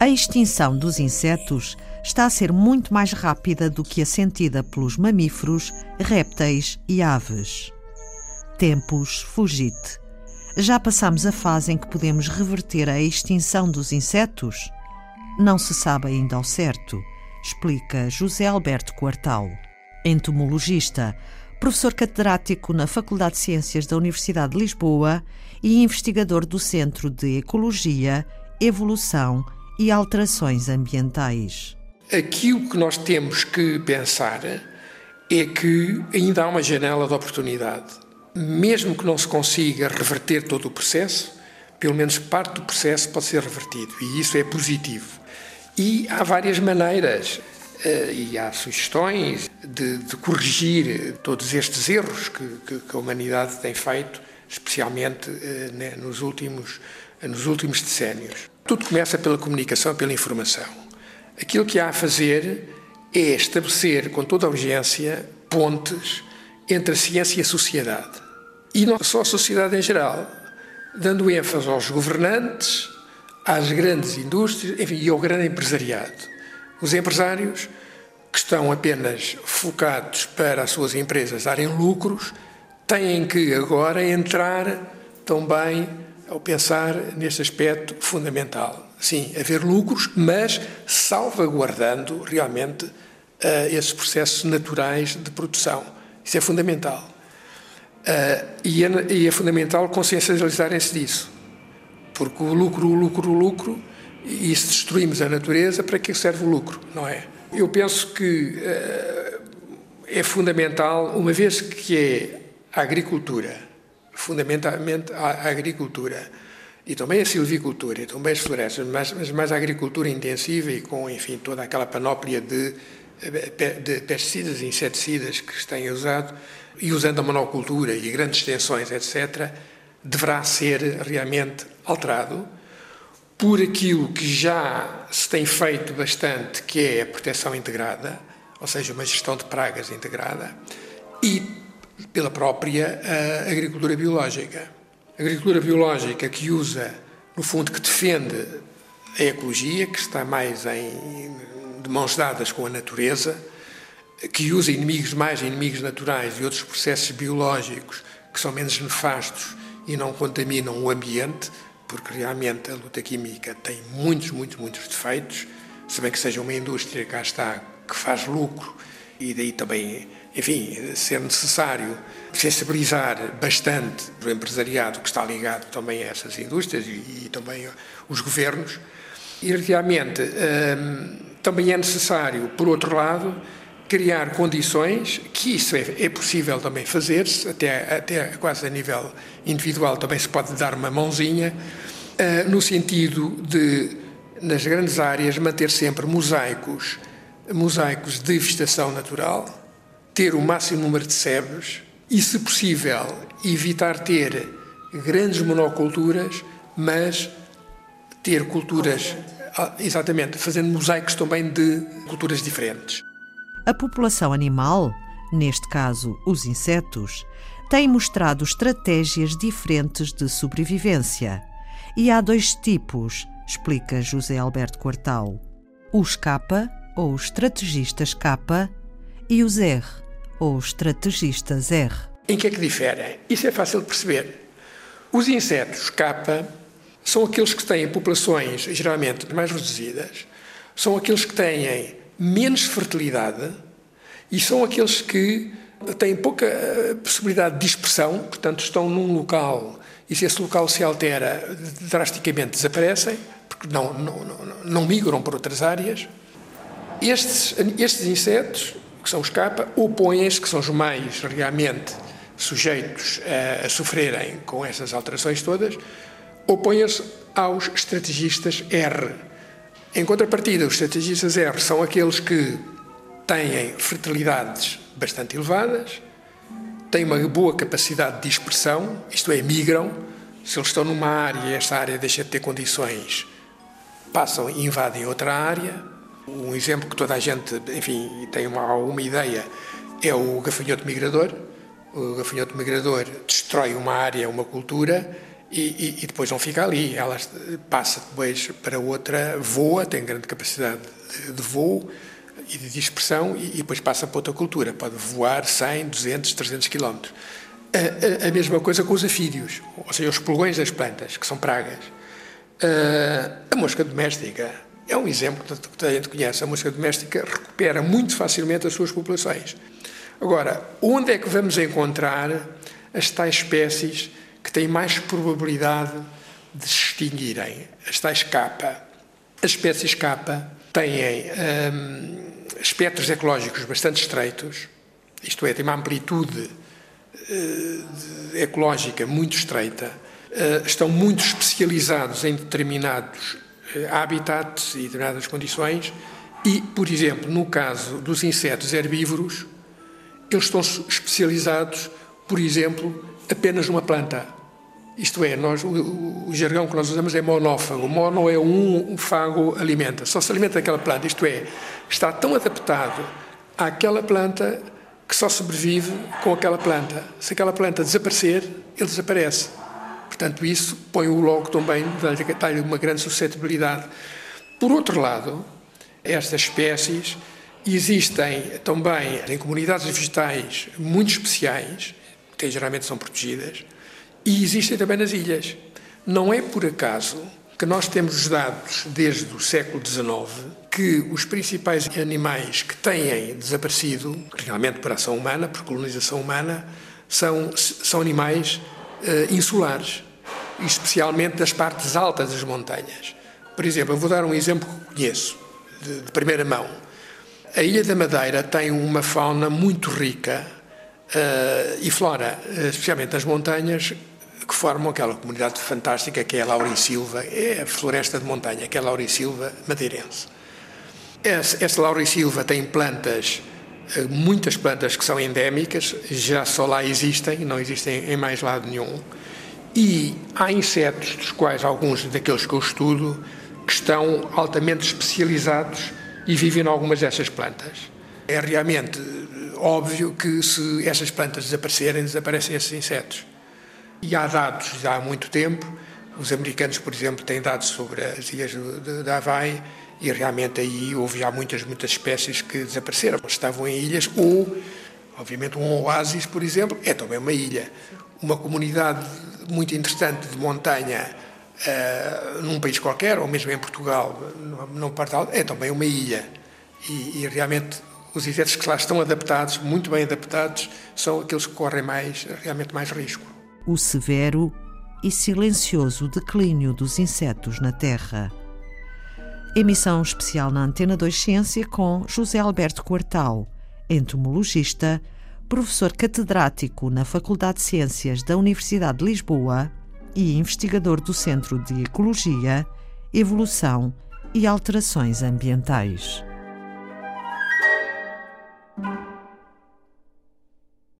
A extinção dos insetos está a ser muito mais rápida do que a sentida pelos mamíferos, répteis e aves. Tempos fugite. Já passamos a fase em que podemos reverter a extinção dos insetos? Não se sabe ainda ao certo, explica José Alberto Quartal, entomologista, professor catedrático na Faculdade de Ciências da Universidade de Lisboa e investigador do Centro de Ecologia, Evolução e Alterações Ambientais. Aquilo que nós temos que pensar é que ainda há uma janela de oportunidade. Mesmo que não se consiga reverter todo o processo, pelo menos parte do processo pode ser revertido e isso é positivo. E há várias maneiras e há sugestões de, de corrigir todos estes erros que, que, que, a humanidade tem feito, especialmente eh, né, nos, últimos, nos últimos decénios. Tudo começa pela comunicação, pela informação. Aquilo que há a fazer é estabelecer com toda a urgência pontes entre a ciência e a sociedade. E não só a sociedade em geral, dando ênfase aos governantes, às grandes indústrias enfim, e ao grande empresariado. Os empresários que estão apenas focados para as suas empresas darem lucros têm que agora entrar também ao pensar neste aspecto fundamental. Sim, haver lucros, mas salvaguardando realmente uh, esses processos naturais de produção. Isso é fundamental. Uh, e, é, e, é, fundamental consciencializarem-se disso. Porque o lucro, o lucro, o lucro, e se destruímos a natureza, para que serve o lucro, não é? Eu penso que uh, é fundamental, uma vez que é a agricultura, fundamentalmente a agricultura, e também a silvicultura, e também as florestas, mas, mas mais a agricultura intensiva e com, enfim, toda aquela panóplia de, de pesticidas e inseticidas que se têm usado, e usando a monocultura e grandes extensões, etc., deverá ser realmente alterado por aquilo que já se tem feito bastante, que é a proteção integrada, ou seja, uma gestão de pragas integrada, e pela própria uh, agricultura biológica. A agricultura biológica que usa, no fundo, que defende a ecologia, que está mais em, de mãos dadas com a natureza, que usa inimigos mais inimigos naturais e outros processos biológicos que são menos nefastos e não contaminam o ambiente, porque realmente a luta química tem muitos, muitos, muitos defeitos, se bem que seja uma indústria cá está que faz lucro e daí também, enfim, ser necessário sensibilizar bastante o empresariado que está ligado também a essas indústrias e, e também os governos. E realmente hum, também é necessário, por outro lado, criar condições, que isso é, é possível também fazer-se, até, até quase a nível individual também se pode dar uma mãozinha, uh, no sentido de, nas grandes áreas, manter sempre mosaicos, mosaicos de vegetação natural, ter o máximo número de sebes e, se possível, evitar ter grandes monoculturas, mas ter culturas, ah, exatamente, fazendo mosaicos também de culturas diferentes. A população animal, neste caso os insetos, tem mostrado estratégias diferentes de sobrevivência. E há dois tipos, explica José Alberto Quartal: os K, ou estrategistas K, e os R, ou estrategistas R. Em que é que diferem? Isso é fácil de perceber. Os insetos K são aqueles que têm populações geralmente mais reduzidas, são aqueles que têm menos fertilidade e são aqueles que têm pouca eh, possibilidade de dispersão, portanto, estão num local e se esse local se altera, drasticamente desaparecem, porque não, não, não, não migram para outras áreas. Estes, estes insetos, que são os capa, opõem-se, que são os mais realmente sujeitos a, a sofrerem com essas alterações todas, opõem-se aos estrategistas R, em contrapartida, os estrategistas R são aqueles que têm fertilidades bastante elevadas, têm uma boa capacidade de dispersão, isto é, migram. Se eles estão numa área e esta área deixa de ter condições, passam e invadem outra área. Um exemplo que toda a gente, enfim, tem uma, alguma ideia é o gafanhoto migrador. O gafanhoto migrador destrói uma área, uma cultura, e, e, e, depois não fica ali. Ela passa depois para outra, voa, tem grande capacidade de, de voo e de dispersão e, e, depois passa para outra cultura. Pode voar 100, 200, 300 quilómetros. A, a, a, mesma coisa com os afídeos, ou seja, os pulgões das plantas, que são pragas. A, mosca doméstica é um exemplo que a gente conhece. A mosca doméstica recupera muito facilmente as suas populações. Agora, onde é que vamos encontrar as tais espécies que têm mais probabilidade de se extinguirem? As tais capa. As espécies capa têm hum, espectros ecológicos bastante estreitos, isto é, têm uma amplitude uh, ecológica muito estreita, uh, estão muito especializados em determinados uh, habitats e determinadas condições, e, por exemplo, no caso dos insetos herbívoros, eles estão especializados, por exemplo, apenas numa planta. Isto é, nós, o, o, jargão que nós usamos é monófago. Mono é um, fago alimenta, só se alimenta daquela planta. Isto é, está tão adaptado àquela planta que só sobrevive com aquela planta. Se aquela planta desaparecer, ele desaparece. Portanto, isso põe-o logo também, dá-lhe uma grande suscetibilidade. Por outro lado, estas espécies Existem também em comunidades vegetais muito especiais, que geralmente são protegidas, e existem também nas ilhas. Não é por acaso que nós temos dados desde o século XIX que os principais animais que têm desaparecido, realmente por ação humana, por colonização humana, são, são animais uh, insulares, especialmente das partes altas das montanhas. Por exemplo, eu vou dar um exemplo que conheço, de, de primeira mão. A Ilha da Madeira tem uma fauna muito rica uh, e flora, uh, especialmente nas montanhas, que formam aquela comunidade fantástica que é a Laurisilva, é a floresta de montanha, que é a Laurisilva madeirense. Essa, essa Laurisilva tem plantas, uh, muitas plantas que são endémicas, já só lá existem, não existem em mais lado nenhum. E há insetos, dos quais alguns daqueles que eu estudo, que estão altamente especializados e vivem em algumas dessas plantas. É realmente óbvio que se essas plantas desaparecerem, desaparecem esses insetos. E há dados já há muito tempo, os americanos, por exemplo, têm dados sobre as ilhas da Havaí e realmente aí houve já muitas, muitas espécies que desapareceram, estavam em ilhas ou, obviamente, um oásis, por exemplo, é também uma ilha. Uma comunidade muito interessante de montanha uh, num país qualquer, ou mesmo em Portugal, num Portal, é também uma ilha. E, e, realmente os insetos que lá estão adaptados, muito bem adaptados, são aqueles que correm mais, realmente mais risco. O severo e silencioso declínio dos insetos na Terra. Emissão especial na Antena 2 Ciência com José Alberto Quartal, entomologista, professor catedrático na Faculdade de Ciências da Universidade de Lisboa e investigador do Centro de Ecologia, Evolução e Alterações Ambientais.